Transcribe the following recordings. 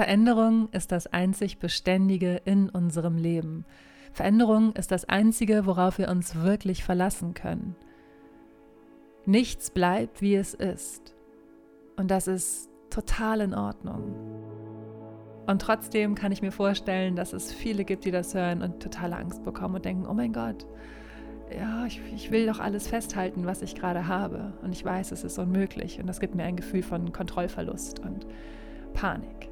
Veränderung ist das einzig Beständige in unserem Leben. Veränderung ist das Einzige, worauf wir uns wirklich verlassen können. Nichts bleibt, wie es ist. Und das ist total in Ordnung. Und trotzdem kann ich mir vorstellen, dass es viele gibt, die das hören und totale Angst bekommen und denken, oh mein Gott, ja, ich, ich will doch alles festhalten, was ich gerade habe. Und ich weiß, es ist unmöglich. Und das gibt mir ein Gefühl von Kontrollverlust und Panik.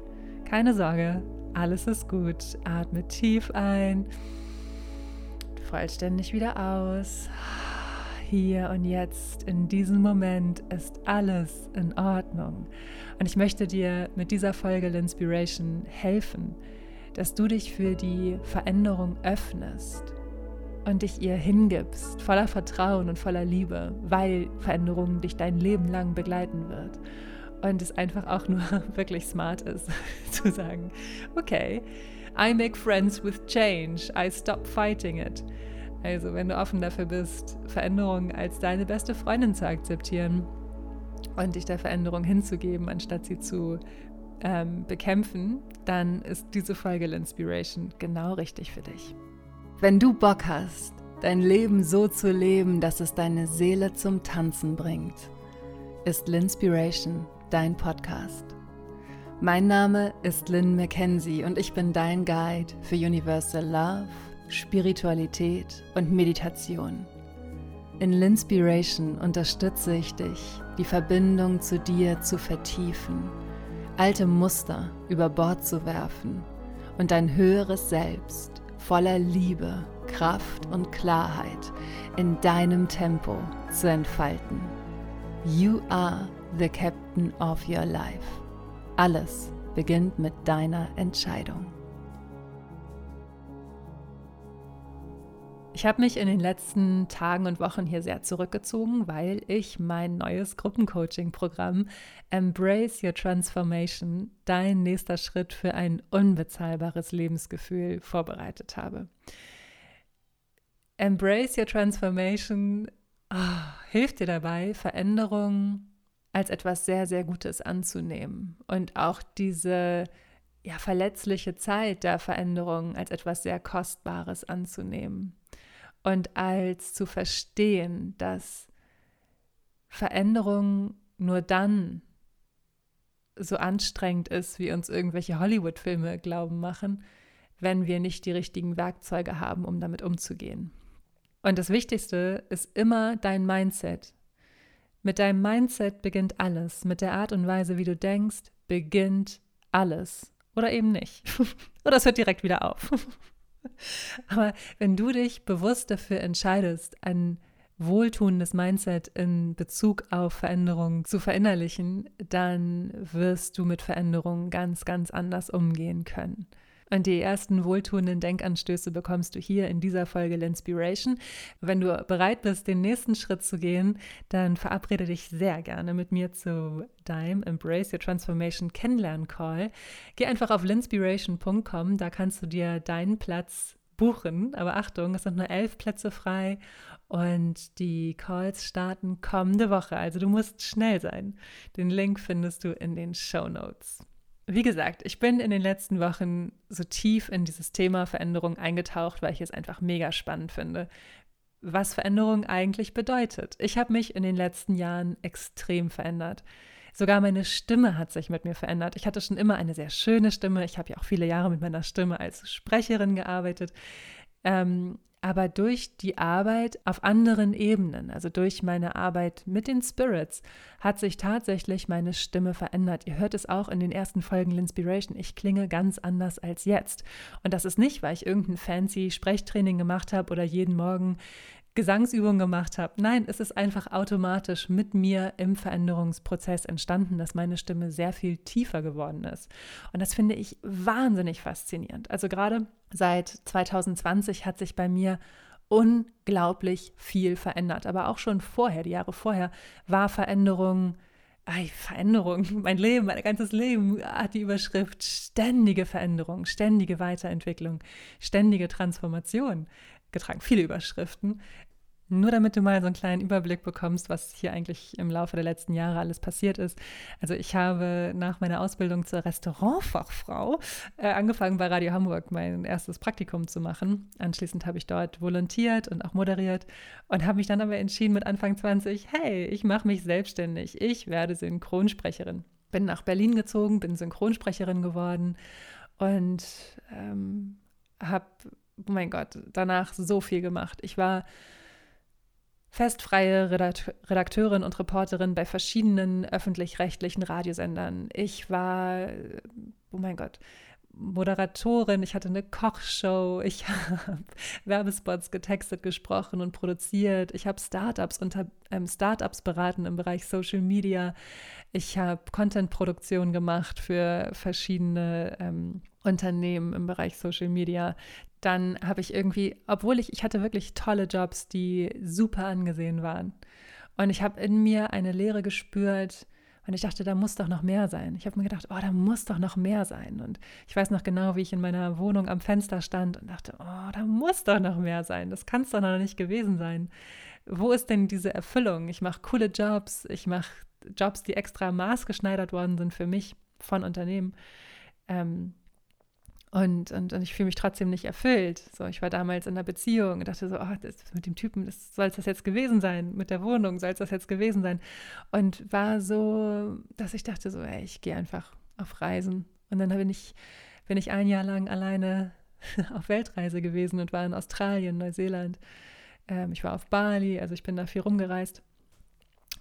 Keine Sorge, alles ist gut. Atme tief ein, vollständig wieder aus. Hier und jetzt, in diesem Moment, ist alles in Ordnung. Und ich möchte dir mit dieser Folge L'Inspiration helfen, dass du dich für die Veränderung öffnest und dich ihr hingibst, voller Vertrauen und voller Liebe, weil Veränderung dich dein Leben lang begleiten wird. Und es einfach auch nur wirklich smart ist, zu sagen, okay, I make friends with change, I stop fighting it. Also wenn du offen dafür bist, Veränderung als deine beste Freundin zu akzeptieren und dich der Veränderung hinzugeben, anstatt sie zu ähm, bekämpfen, dann ist diese Folge Inspiration genau richtig für dich. Wenn du Bock hast, dein Leben so zu leben, dass es deine Seele zum Tanzen bringt, ist Linspiration dein Podcast. Mein Name ist Lynn McKenzie und ich bin dein Guide für Universal Love, Spiritualität und Meditation. In Linspiration unterstütze ich dich, die Verbindung zu dir zu vertiefen, alte Muster über Bord zu werfen und dein höheres Selbst voller Liebe, Kraft und Klarheit in deinem Tempo zu entfalten. You are the captain of your life. Alles beginnt mit deiner Entscheidung. Ich habe mich in den letzten Tagen und Wochen hier sehr zurückgezogen, weil ich mein neues Gruppencoaching-Programm Embrace Your Transformation, dein nächster Schritt für ein unbezahlbares Lebensgefühl, vorbereitet habe. Embrace Your Transformation oh, hilft dir dabei, Veränderungen als etwas sehr, sehr Gutes anzunehmen und auch diese ja, verletzliche Zeit der Veränderung als etwas sehr Kostbares anzunehmen und als zu verstehen, dass Veränderung nur dann so anstrengend ist, wie uns irgendwelche Hollywood-Filme glauben machen, wenn wir nicht die richtigen Werkzeuge haben, um damit umzugehen. Und das Wichtigste ist immer dein Mindset. Mit deinem Mindset beginnt alles. Mit der Art und Weise, wie du denkst, beginnt alles. Oder eben nicht. Oder es hört direkt wieder auf. Aber wenn du dich bewusst dafür entscheidest, ein wohltuendes Mindset in Bezug auf Veränderungen zu verinnerlichen, dann wirst du mit Veränderungen ganz, ganz anders umgehen können. Und die ersten wohltuenden Denkanstöße bekommst du hier in dieser Folge L'Inspiration. Wenn du bereit bist, den nächsten Schritt zu gehen, dann verabrede dich sehr gerne mit mir zu deinem Embrace Your Transformation Kennenlern Call. Geh einfach auf linspiration.com, da kannst du dir deinen Platz buchen. Aber Achtung, es sind nur elf Plätze frei und die Calls starten kommende Woche. Also du musst schnell sein. Den Link findest du in den Show Notes. Wie gesagt, ich bin in den letzten Wochen so tief in dieses Thema Veränderung eingetaucht, weil ich es einfach mega spannend finde, was Veränderung eigentlich bedeutet. Ich habe mich in den letzten Jahren extrem verändert. Sogar meine Stimme hat sich mit mir verändert. Ich hatte schon immer eine sehr schöne Stimme. Ich habe ja auch viele Jahre mit meiner Stimme als Sprecherin gearbeitet. Ähm, aber durch die Arbeit auf anderen Ebenen, also durch meine Arbeit mit den Spirits, hat sich tatsächlich meine Stimme verändert. Ihr hört es auch in den ersten Folgen L'Inspiration. Ich klinge ganz anders als jetzt. Und das ist nicht, weil ich irgendein fancy Sprechtraining gemacht habe oder jeden Morgen Gesangsübungen gemacht habe. Nein, es ist einfach automatisch mit mir im Veränderungsprozess entstanden, dass meine Stimme sehr viel tiefer geworden ist. Und das finde ich wahnsinnig faszinierend. Also gerade seit 2020 hat sich bei mir unglaublich viel verändert. Aber auch schon vorher, die Jahre vorher, war Veränderung. Ei, Veränderung, mein Leben, mein ganzes Leben hat die Überschrift ständige Veränderung, ständige Weiterentwicklung, ständige Transformation getragen, viele Überschriften. Nur damit du mal so einen kleinen Überblick bekommst, was hier eigentlich im Laufe der letzten Jahre alles passiert ist. Also ich habe nach meiner Ausbildung zur Restaurantfachfrau äh, angefangen bei Radio Hamburg mein erstes Praktikum zu machen. Anschließend habe ich dort volontiert und auch moderiert und habe mich dann aber entschieden mit Anfang 20, hey, ich mache mich selbstständig. Ich werde Synchronsprecherin. Bin nach Berlin gezogen, bin Synchronsprecherin geworden und ähm, habe, oh mein Gott, danach so viel gemacht. Ich war festfreie Redakteurin und Reporterin bei verschiedenen öffentlich-rechtlichen Radiosendern. Ich war, oh mein Gott, Moderatorin, ich hatte eine Kochshow, ich habe Werbespots getextet, gesprochen und produziert, ich habe Startups unter ähm, Startups beraten im Bereich Social Media, ich habe Contentproduktion gemacht für verschiedene ähm, Unternehmen im Bereich Social Media dann habe ich irgendwie, obwohl ich, ich hatte wirklich tolle Jobs, die super angesehen waren. Und ich habe in mir eine Leere gespürt und ich dachte, da muss doch noch mehr sein. Ich habe mir gedacht, oh, da muss doch noch mehr sein. Und ich weiß noch genau, wie ich in meiner Wohnung am Fenster stand und dachte, oh, da muss doch noch mehr sein. Das kann es doch noch nicht gewesen sein. Wo ist denn diese Erfüllung? Ich mache coole Jobs, ich mache Jobs, die extra maßgeschneidert worden sind für mich von Unternehmen. Ähm, und, und, und ich fühle mich trotzdem nicht erfüllt. So, ich war damals in einer Beziehung und dachte so, oh, das, mit dem Typen, das soll es das jetzt gewesen sein, mit der Wohnung soll es das jetzt gewesen sein. Und war so, dass ich dachte so, ey, ich gehe einfach auf Reisen. Und dann bin ich, bin ich ein Jahr lang alleine auf Weltreise gewesen und war in Australien, Neuseeland. Ähm, ich war auf Bali, also ich bin da viel rumgereist.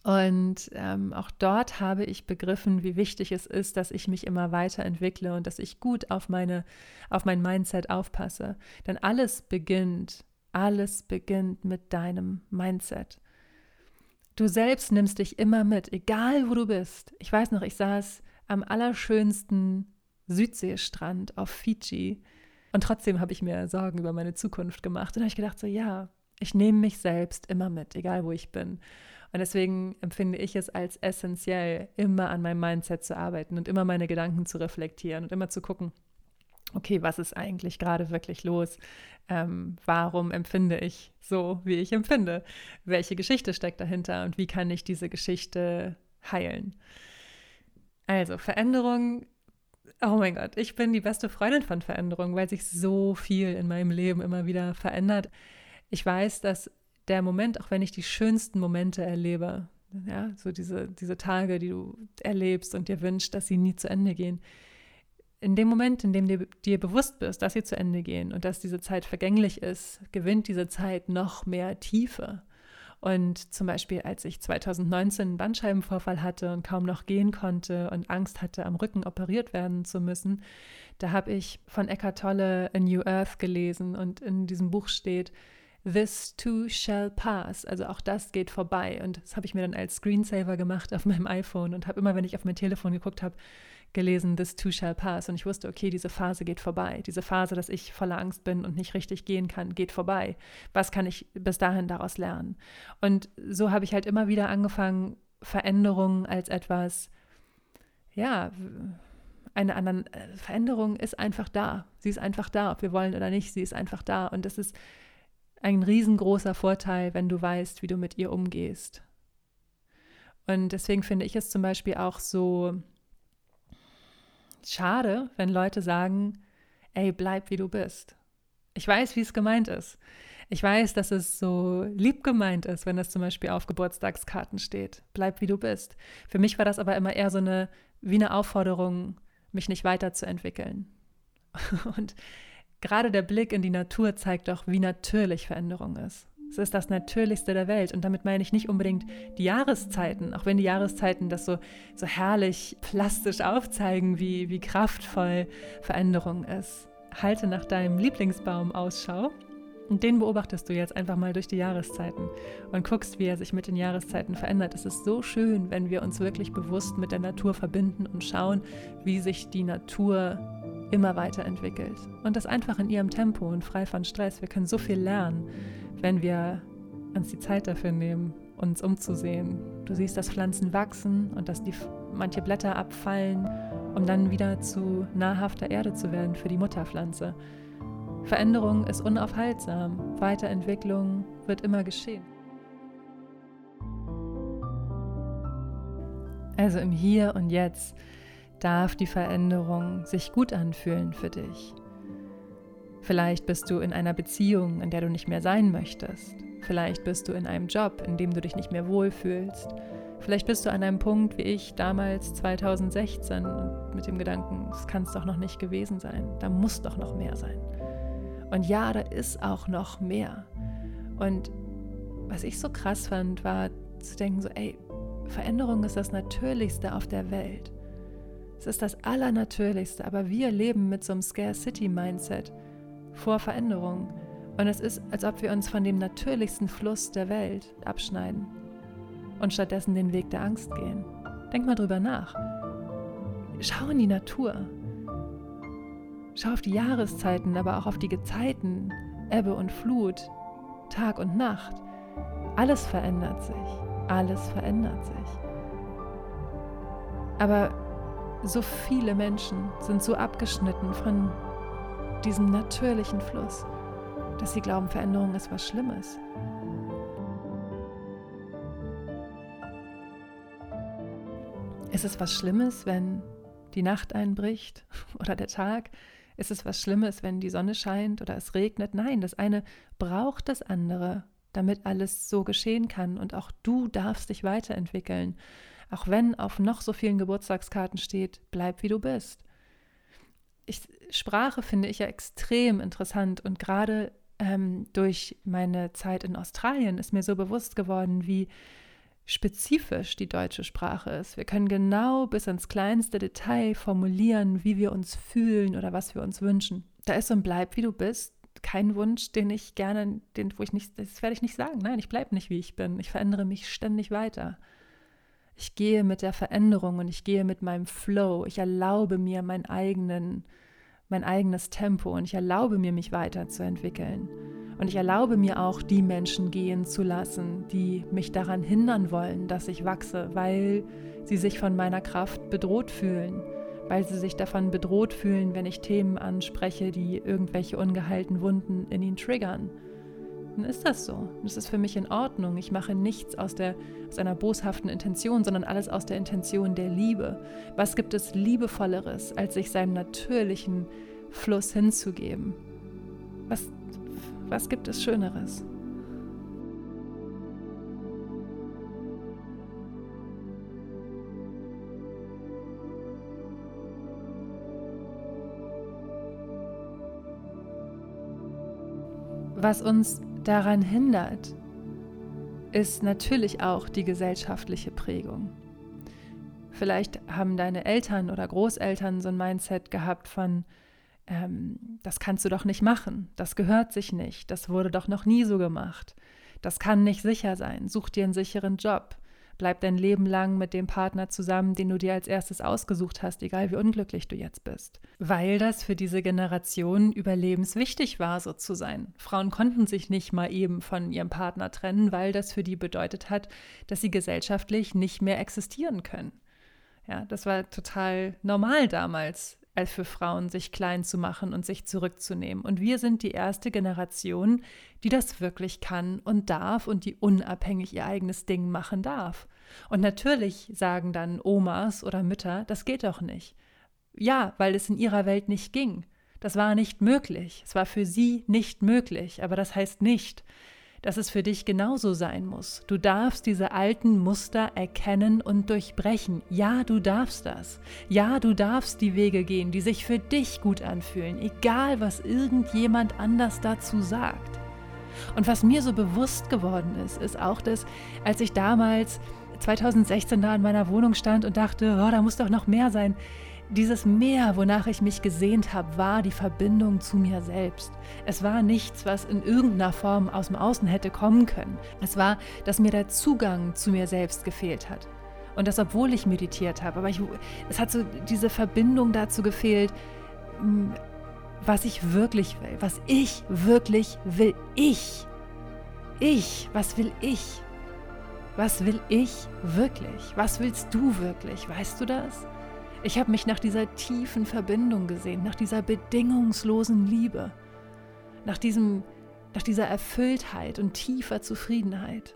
Und ähm, auch dort habe ich begriffen, wie wichtig es ist, dass ich mich immer weiterentwickle und dass ich gut auf, meine, auf mein Mindset aufpasse. Denn alles beginnt, alles beginnt mit deinem Mindset. Du selbst nimmst dich immer mit, egal wo du bist. Ich weiß noch, ich saß am allerschönsten Südseestrand auf Fiji und trotzdem habe ich mir Sorgen über meine Zukunft gemacht. Und habe ich gedacht, so ja, ich nehme mich selbst immer mit, egal wo ich bin. Und deswegen empfinde ich es als essentiell, immer an meinem Mindset zu arbeiten und immer meine Gedanken zu reflektieren und immer zu gucken, okay, was ist eigentlich gerade wirklich los? Ähm, warum empfinde ich so, wie ich empfinde? Welche Geschichte steckt dahinter und wie kann ich diese Geschichte heilen? Also Veränderung. Oh mein Gott, ich bin die beste Freundin von Veränderung, weil sich so viel in meinem Leben immer wieder verändert. Ich weiß, dass der Moment, auch wenn ich die schönsten Momente erlebe, ja, so diese, diese Tage, die du erlebst und dir wünschst, dass sie nie zu Ende gehen, in dem Moment, in dem dir, dir bewusst bist, dass sie zu Ende gehen und dass diese Zeit vergänglich ist, gewinnt diese Zeit noch mehr Tiefe. Und zum Beispiel, als ich 2019 einen Bandscheibenvorfall hatte und kaum noch gehen konnte und Angst hatte, am Rücken operiert werden zu müssen, da habe ich von Eckhart Tolle A New Earth gelesen und in diesem Buch steht, This too shall pass. Also auch das geht vorbei. Und das habe ich mir dann als Screensaver gemacht auf meinem iPhone und habe immer, wenn ich auf mein Telefon geguckt habe, gelesen, This too shall pass. Und ich wusste, okay, diese Phase geht vorbei. Diese Phase, dass ich voller Angst bin und nicht richtig gehen kann, geht vorbei. Was kann ich bis dahin daraus lernen? Und so habe ich halt immer wieder angefangen, Veränderungen als etwas, ja, eine andere äh, Veränderung ist einfach da. Sie ist einfach da, ob wir wollen oder nicht, sie ist einfach da. Und das ist ein riesengroßer Vorteil, wenn du weißt, wie du mit ihr umgehst. Und deswegen finde ich es zum Beispiel auch so schade, wenn Leute sagen, ey, bleib wie du bist. Ich weiß, wie es gemeint ist. Ich weiß, dass es so lieb gemeint ist, wenn das zum Beispiel auf Geburtstagskarten steht. Bleib wie du bist. Für mich war das aber immer eher so eine, wie eine Aufforderung, mich nicht weiterzuentwickeln. Und Gerade der Blick in die Natur zeigt doch, wie natürlich Veränderung ist. Es ist das Natürlichste der Welt. Und damit meine ich nicht unbedingt die Jahreszeiten, auch wenn die Jahreszeiten das so, so herrlich plastisch aufzeigen, wie, wie kraftvoll Veränderung ist. Halte nach deinem Lieblingsbaum Ausschau und den beobachtest du jetzt einfach mal durch die Jahreszeiten und guckst, wie er sich mit den Jahreszeiten verändert. Es ist so schön, wenn wir uns wirklich bewusst mit der Natur verbinden und schauen, wie sich die Natur immer weiterentwickelt. Und das einfach in ihrem Tempo und frei von Stress. Wir können so viel lernen, wenn wir uns die Zeit dafür nehmen, uns umzusehen. Du siehst, dass Pflanzen wachsen und dass die manche Blätter abfallen, um dann wieder zu nahrhafter Erde zu werden für die Mutterpflanze. Veränderung ist unaufhaltsam. Weiterentwicklung wird immer geschehen. Also im Hier und Jetzt darf die Veränderung sich gut anfühlen für dich. Vielleicht bist du in einer Beziehung, in der du nicht mehr sein möchtest. Vielleicht bist du in einem Job, in dem du dich nicht mehr wohlfühlst. Vielleicht bist du an einem Punkt wie ich damals 2016 mit dem Gedanken, es kann es doch noch nicht gewesen sein, da muss doch noch mehr sein. Und ja, da ist auch noch mehr. Und was ich so krass fand, war zu denken, so, ey, Veränderung ist das Natürlichste auf der Welt. Es ist das Allernatürlichste, aber wir leben mit so einem Scarcity-Mindset vor Veränderung. Und es ist, als ob wir uns von dem natürlichsten Fluss der Welt abschneiden und stattdessen den Weg der Angst gehen. Denk mal drüber nach. Schau in die Natur. Schau auf die Jahreszeiten, aber auch auf die Gezeiten, Ebbe und Flut, Tag und Nacht. Alles verändert sich. Alles verändert sich. Aber so viele Menschen sind so abgeschnitten von diesem natürlichen Fluss, dass sie glauben, Veränderung ist was Schlimmes. Ist es was Schlimmes, wenn die Nacht einbricht oder der Tag? Ist es was Schlimmes, wenn die Sonne scheint oder es regnet? Nein, das eine braucht das andere, damit alles so geschehen kann. Und auch du darfst dich weiterentwickeln. Auch wenn auf noch so vielen Geburtstagskarten steht, bleib wie du bist. Ich, Sprache finde ich ja extrem interessant und gerade ähm, durch meine Zeit in Australien ist mir so bewusst geworden, wie spezifisch die deutsche Sprache ist. Wir können genau bis ins kleinste Detail formulieren, wie wir uns fühlen oder was wir uns wünschen. Da ist ein Bleib, wie du bist, kein Wunsch, den ich gerne, den, wo ich nicht, das werde ich nicht sagen. Nein, ich bleibe nicht, wie ich bin. Ich verändere mich ständig weiter. Ich gehe mit der Veränderung und ich gehe mit meinem Flow. Ich erlaube mir meinen eigenen, mein eigenes Tempo und ich erlaube mir, mich weiterzuentwickeln. Und ich erlaube mir auch, die Menschen gehen zu lassen, die mich daran hindern wollen, dass ich wachse, weil sie sich von meiner Kraft bedroht fühlen, weil sie sich davon bedroht fühlen, wenn ich Themen anspreche, die irgendwelche ungeheilten Wunden in ihnen triggern. Dann ist das so. Das ist für mich in Ordnung. Ich mache nichts aus, der, aus einer boshaften Intention, sondern alles aus der Intention der Liebe. Was gibt es Liebevolleres, als sich seinem natürlichen Fluss hinzugeben? Was was gibt es Schöneres? Was uns daran hindert, ist natürlich auch die gesellschaftliche Prägung. Vielleicht haben deine Eltern oder Großeltern so ein Mindset gehabt von, ähm, das kannst du doch nicht machen, das gehört sich nicht, das wurde doch noch nie so gemacht, das kann nicht sicher sein, such dir einen sicheren Job, bleib dein Leben lang mit dem Partner zusammen, den du dir als erstes ausgesucht hast, egal wie unglücklich du jetzt bist. Weil das für diese Generation überlebenswichtig war, so zu sein. Frauen konnten sich nicht mal eben von ihrem Partner trennen, weil das für die bedeutet hat, dass sie gesellschaftlich nicht mehr existieren können. Ja, das war total normal damals als für Frauen, sich klein zu machen und sich zurückzunehmen. Und wir sind die erste Generation, die das wirklich kann und darf und die unabhängig ihr eigenes Ding machen darf. Und natürlich sagen dann Omas oder Mütter, das geht doch nicht. Ja, weil es in ihrer Welt nicht ging. Das war nicht möglich. Es war für sie nicht möglich. Aber das heißt nicht, dass es für dich genauso sein muss. Du darfst diese alten Muster erkennen und durchbrechen. Ja, du darfst das. Ja, du darfst die Wege gehen, die sich für dich gut anfühlen, egal was irgendjemand anders dazu sagt. Und was mir so bewusst geworden ist, ist auch das, als ich damals 2016 da in meiner Wohnung stand und dachte, oh, da muss doch noch mehr sein. Dieses Meer, wonach ich mich gesehnt habe, war die Verbindung zu mir selbst. Es war nichts, was in irgendeiner Form aus dem Außen hätte kommen können. Es war, dass mir der Zugang zu mir selbst gefehlt hat. Und das, obwohl ich meditiert habe. Aber ich, es hat so diese Verbindung dazu gefehlt, hm, was ich wirklich will, was ich wirklich will. Ich. Ich. Was will ich? Was will ich wirklich? Was willst du wirklich? Weißt du das? Ich habe mich nach dieser tiefen Verbindung gesehen, nach dieser bedingungslosen Liebe, nach, diesem, nach dieser Erfülltheit und tiefer Zufriedenheit.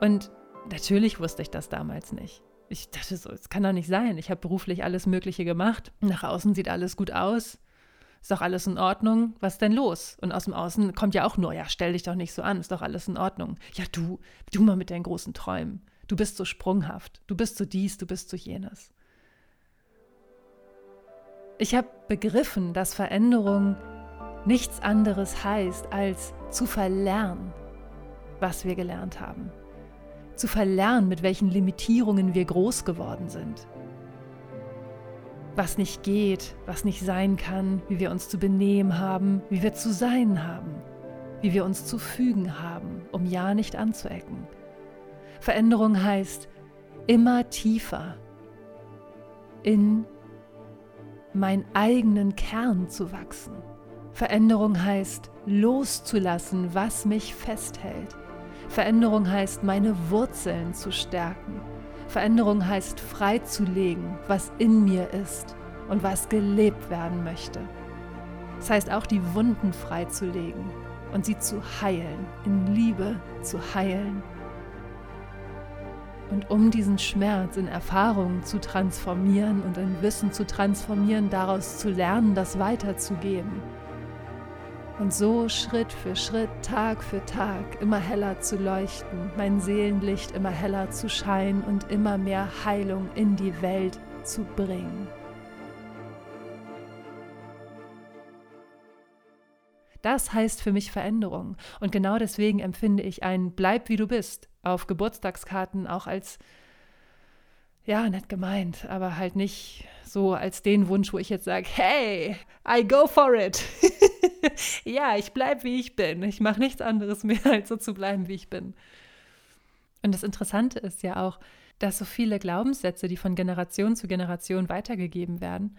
Und natürlich wusste ich das damals nicht. Ich dachte so, es kann doch nicht sein. Ich habe beruflich alles Mögliche gemacht. Nach außen sieht alles gut aus. Ist doch alles in Ordnung? Was ist denn los? Und aus dem Außen kommt ja auch nur, ja, stell dich doch nicht so an, ist doch alles in Ordnung. Ja, du, du mal mit deinen großen Träumen. Du bist so sprunghaft. Du bist so dies, du bist so jenes. Ich habe begriffen, dass Veränderung nichts anderes heißt, als zu verlernen, was wir gelernt haben. Zu verlernen, mit welchen Limitierungen wir groß geworden sind. Was nicht geht, was nicht sein kann, wie wir uns zu benehmen haben, wie wir zu sein haben, wie wir uns zu fügen haben, um ja nicht anzuecken. Veränderung heißt immer tiefer in meinen eigenen Kern zu wachsen. Veränderung heißt loszulassen, was mich festhält. Veränderung heißt meine Wurzeln zu stärken. Veränderung heißt freizulegen, was in mir ist und was gelebt werden möchte. Es das heißt auch die Wunden freizulegen und sie zu heilen, in Liebe zu heilen und um diesen Schmerz in Erfahrungen zu transformieren und in Wissen zu transformieren, daraus zu lernen, das weiterzugeben. Und so Schritt für Schritt, Tag für Tag immer heller zu leuchten, mein Seelenlicht immer heller zu scheinen und immer mehr Heilung in die Welt zu bringen. Das heißt für mich Veränderung. Und genau deswegen empfinde ich ein Bleib wie du bist auf Geburtstagskarten auch als, ja, nett gemeint, aber halt nicht so als den Wunsch, wo ich jetzt sage, hey, I go for it. ja, ich bleibe wie ich bin. Ich mache nichts anderes mehr, als so zu bleiben, wie ich bin. Und das Interessante ist ja auch, dass so viele Glaubenssätze, die von Generation zu Generation weitergegeben werden,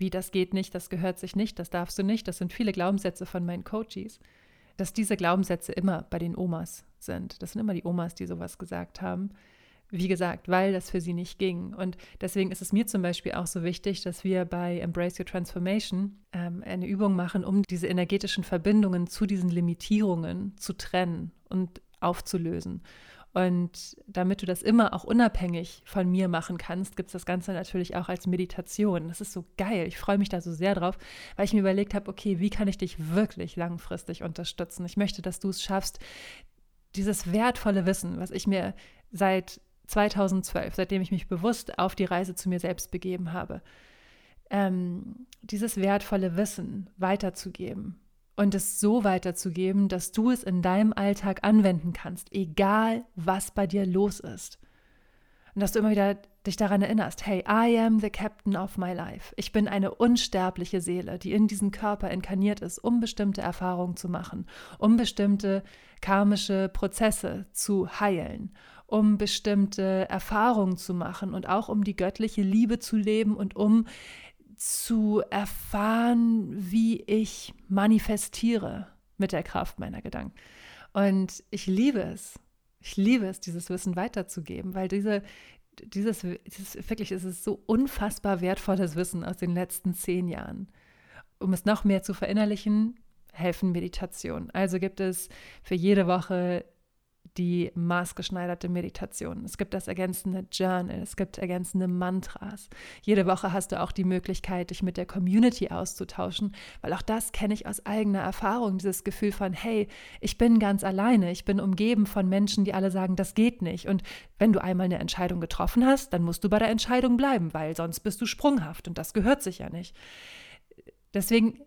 wie das geht nicht, das gehört sich nicht, das darfst du nicht, das sind viele Glaubenssätze von meinen Coaches, dass diese Glaubenssätze immer bei den Omas sind. Das sind immer die Omas, die sowas gesagt haben. Wie gesagt, weil das für sie nicht ging. Und deswegen ist es mir zum Beispiel auch so wichtig, dass wir bei Embrace Your Transformation ähm, eine Übung machen, um diese energetischen Verbindungen zu diesen Limitierungen zu trennen und aufzulösen. Und damit du das immer auch unabhängig von mir machen kannst, gibt es das Ganze natürlich auch als Meditation. Das ist so geil. Ich freue mich da so sehr drauf, weil ich mir überlegt habe, okay, wie kann ich dich wirklich langfristig unterstützen? Ich möchte, dass du es schaffst, dieses wertvolle Wissen, was ich mir seit 2012, seitdem ich mich bewusst auf die Reise zu mir selbst begeben habe, ähm, dieses wertvolle Wissen weiterzugeben und es so weiterzugeben, dass du es in deinem Alltag anwenden kannst, egal was bei dir los ist. Und dass du immer wieder dich daran erinnerst, hey, I am the captain of my life. Ich bin eine unsterbliche Seele, die in diesen Körper inkarniert ist, um bestimmte Erfahrungen zu machen, um bestimmte karmische Prozesse zu heilen, um bestimmte Erfahrungen zu machen und auch um die göttliche Liebe zu leben und um zu erfahren, wie ich manifestiere mit der Kraft meiner Gedanken. Und ich liebe es. Ich liebe es, dieses Wissen weiterzugeben, weil diese, dieses, dieses wirklich ist es so unfassbar wertvolles Wissen aus den letzten zehn Jahren. Um es noch mehr zu verinnerlichen, helfen Meditationen. Also gibt es für jede Woche die maßgeschneiderte Meditation. Es gibt das ergänzende Journal, es gibt ergänzende Mantras. Jede Woche hast du auch die Möglichkeit, dich mit der Community auszutauschen, weil auch das kenne ich aus eigener Erfahrung, dieses Gefühl von, hey, ich bin ganz alleine, ich bin umgeben von Menschen, die alle sagen, das geht nicht. Und wenn du einmal eine Entscheidung getroffen hast, dann musst du bei der Entscheidung bleiben, weil sonst bist du sprunghaft und das gehört sich ja nicht. Deswegen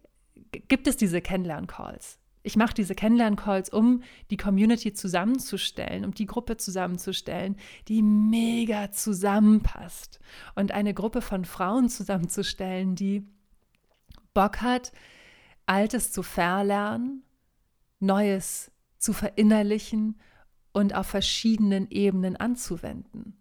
gibt es diese Kennenlern-Calls ich mache diese Kennenlern-Calls, um die Community zusammenzustellen, um die Gruppe zusammenzustellen, die mega zusammenpasst. Und eine Gruppe von Frauen zusammenzustellen, die Bock hat, Altes zu verlernen, Neues zu verinnerlichen und auf verschiedenen Ebenen anzuwenden.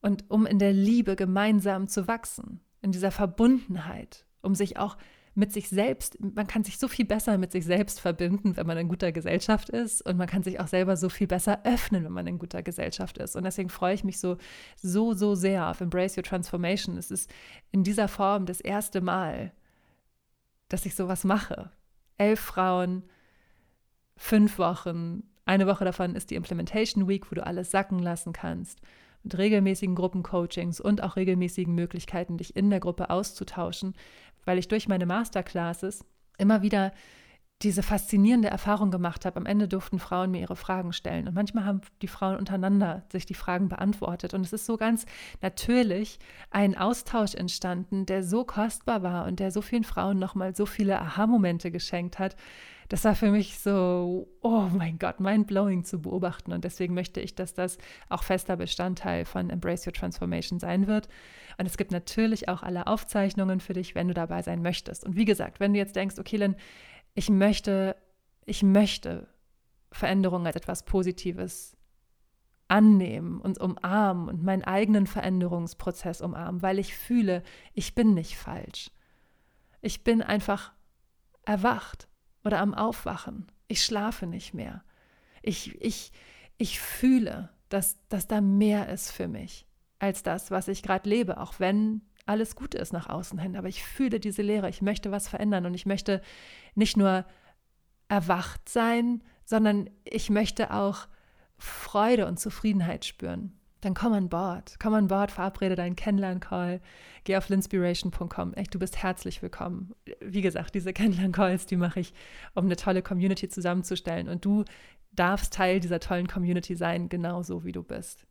Und um in der Liebe gemeinsam zu wachsen, in dieser Verbundenheit, um sich auch mit sich selbst, man kann sich so viel besser mit sich selbst verbinden, wenn man in guter Gesellschaft ist und man kann sich auch selber so viel besser öffnen, wenn man in guter Gesellschaft ist. Und deswegen freue ich mich so, so, so sehr auf Embrace Your Transformation. Es ist in dieser Form das erste Mal, dass ich sowas mache. Elf Frauen, fünf Wochen Eine Woche davon ist die Implementation Week, wo du alles sacken lassen kannst. Mit regelmäßigen Gruppencoachings und auch regelmäßigen Möglichkeiten, dich in der Gruppe auszutauschen, weil ich durch meine Masterclasses immer wieder diese faszinierende Erfahrung gemacht habe. Am Ende durften Frauen mir ihre Fragen stellen. Und manchmal haben die Frauen untereinander sich die Fragen beantwortet. Und es ist so ganz natürlich ein Austausch entstanden, der so kostbar war und der so vielen Frauen nochmal so viele Aha-Momente geschenkt hat. Das war für mich so, oh mein Gott, mind-blowing zu beobachten. Und deswegen möchte ich, dass das auch fester Bestandteil von Embrace Your Transformation sein wird. Und es gibt natürlich auch alle Aufzeichnungen für dich, wenn du dabei sein möchtest. Und wie gesagt, wenn du jetzt denkst, okay, Lynn, ich möchte, ich möchte Veränderung als etwas Positives annehmen und umarmen und meinen eigenen Veränderungsprozess umarmen, weil ich fühle, ich bin nicht falsch. Ich bin einfach erwacht oder am Aufwachen. Ich schlafe nicht mehr. Ich, ich, ich fühle, dass, dass da mehr ist für mich als das, was ich gerade lebe, auch wenn alles gut ist nach außen hin. Aber ich fühle diese Leere, ich möchte was verändern und ich möchte nicht nur erwacht sein, sondern ich möchte auch Freude und Zufriedenheit spüren. Dann komm an Bord, komm an Bord, verabrede deinen Kennenlern-Call, geh auf linspiration.com. Echt, du bist herzlich willkommen. Wie gesagt, diese Kennenlern-Calls, die mache ich, um eine tolle Community zusammenzustellen. Und du darfst Teil dieser tollen Community sein, genauso wie du bist.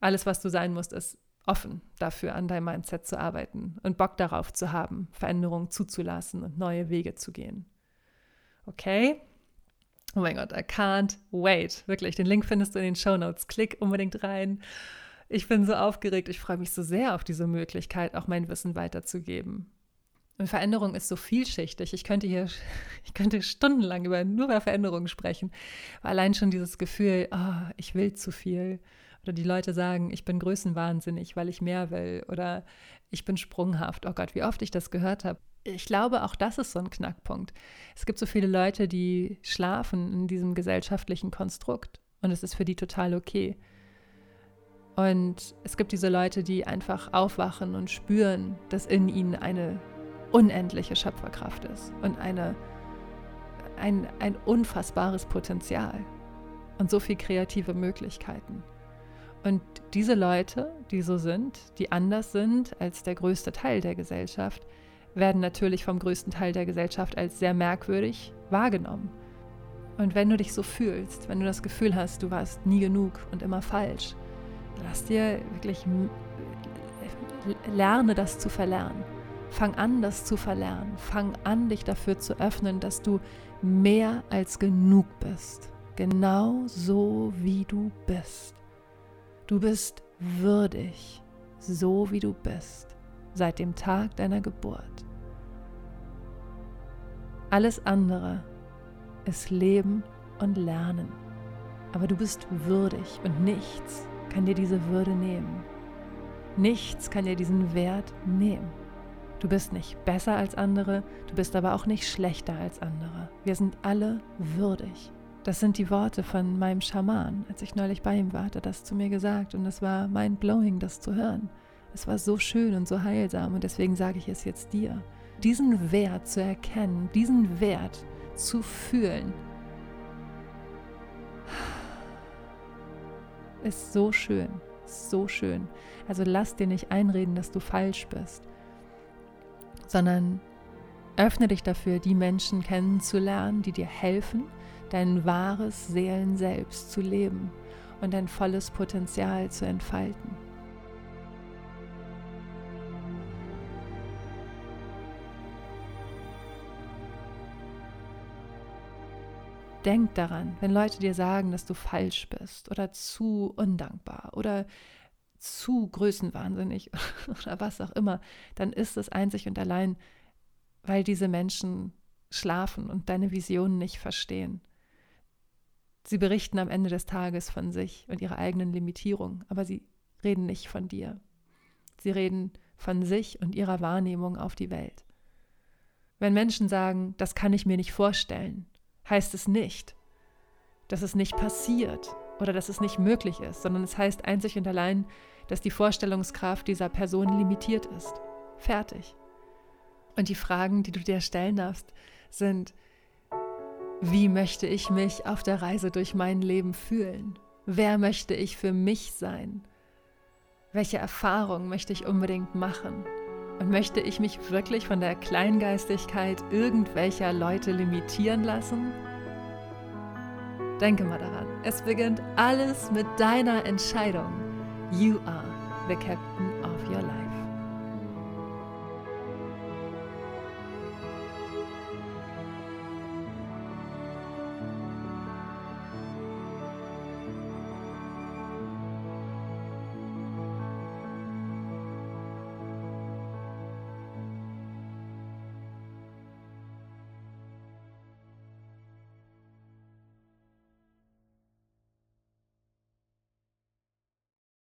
Alles, was du sein musst, ist offen dafür, an deinem Mindset zu arbeiten und Bock darauf zu haben, Veränderungen zuzulassen und neue Wege zu gehen. Okay? Oh mein Gott, I can't wait. Wirklich, den Link findest du in den Show Notes. Klick unbedingt rein. Ich bin so aufgeregt. Ich freue mich so sehr auf diese Möglichkeit, auch mein Wissen weiterzugeben. Und Veränderung ist so vielschichtig. Ich könnte hier, ich könnte stundenlang über nur über Veränderungen sprechen. allein schon dieses Gefühl, oh, ich will zu viel oder die Leute sagen, ich bin größenwahnsinnig, weil ich mehr will. Oder ich bin sprunghaft. Oh Gott, wie oft ich das gehört habe. Ich glaube, auch das ist so ein Knackpunkt. Es gibt so viele Leute, die schlafen in diesem gesellschaftlichen Konstrukt. Und es ist für die total okay. Und es gibt diese Leute, die einfach aufwachen und spüren, dass in ihnen eine unendliche Schöpferkraft ist und eine, ein, ein unfassbares Potenzial und so viele kreative Möglichkeiten. Und diese Leute, die so sind, die anders sind als der größte Teil der Gesellschaft, werden natürlich vom größten Teil der Gesellschaft als sehr merkwürdig wahrgenommen. Und wenn du dich so fühlst, wenn du das Gefühl hast, du warst nie genug und immer falsch, lass dir wirklich lerne das zu verlernen. Fang an, das zu verlernen. Fang an, dich dafür zu öffnen, dass du mehr als genug bist. Genau so, wie du bist. Du bist würdig, so wie du bist, seit dem Tag deiner Geburt. Alles andere ist Leben und Lernen. Aber du bist würdig und nichts kann dir diese Würde nehmen. Nichts kann dir diesen Wert nehmen. Du bist nicht besser als andere, du bist aber auch nicht schlechter als andere. Wir sind alle würdig. Das sind die Worte von meinem Schaman. Als ich neulich bei ihm war, hat er das zu mir gesagt und es war mind-blowing, das zu hören. Es war so schön und so heilsam und deswegen sage ich es jetzt dir. Diesen Wert zu erkennen, diesen Wert zu fühlen, ist so schön, so schön. Also lass dir nicht einreden, dass du falsch bist, sondern öffne dich dafür, die Menschen kennenzulernen, die dir helfen, dein wahres Seelenselbst zu leben und dein volles Potenzial zu entfalten. Denk daran, wenn Leute dir sagen, dass du falsch bist oder zu undankbar oder zu größenwahnsinnig oder was auch immer, dann ist es einzig und allein, weil diese Menschen schlafen und deine Visionen nicht verstehen. Sie berichten am Ende des Tages von sich und ihrer eigenen Limitierung, aber sie reden nicht von dir. Sie reden von sich und ihrer Wahrnehmung auf die Welt. Wenn Menschen sagen, das kann ich mir nicht vorstellen, heißt es nicht, dass es nicht passiert oder dass es nicht möglich ist, sondern es heißt einzig und allein, dass die Vorstellungskraft dieser Person limitiert ist. Fertig. Und die Fragen, die du dir stellen darfst, sind, Wie möchte ich mich auf der Reise durch mein Leben fühlen? Wer möchte ich für mich sein? Welche Erfahrungen möchte ich unbedingt machen? Und möchte ich mich wirklich von der Kleingeistigkeit irgendwelcher Leute limitieren lassen? Denke mal daran, es beginnt alles mit deiner Entscheidung. You are the captain.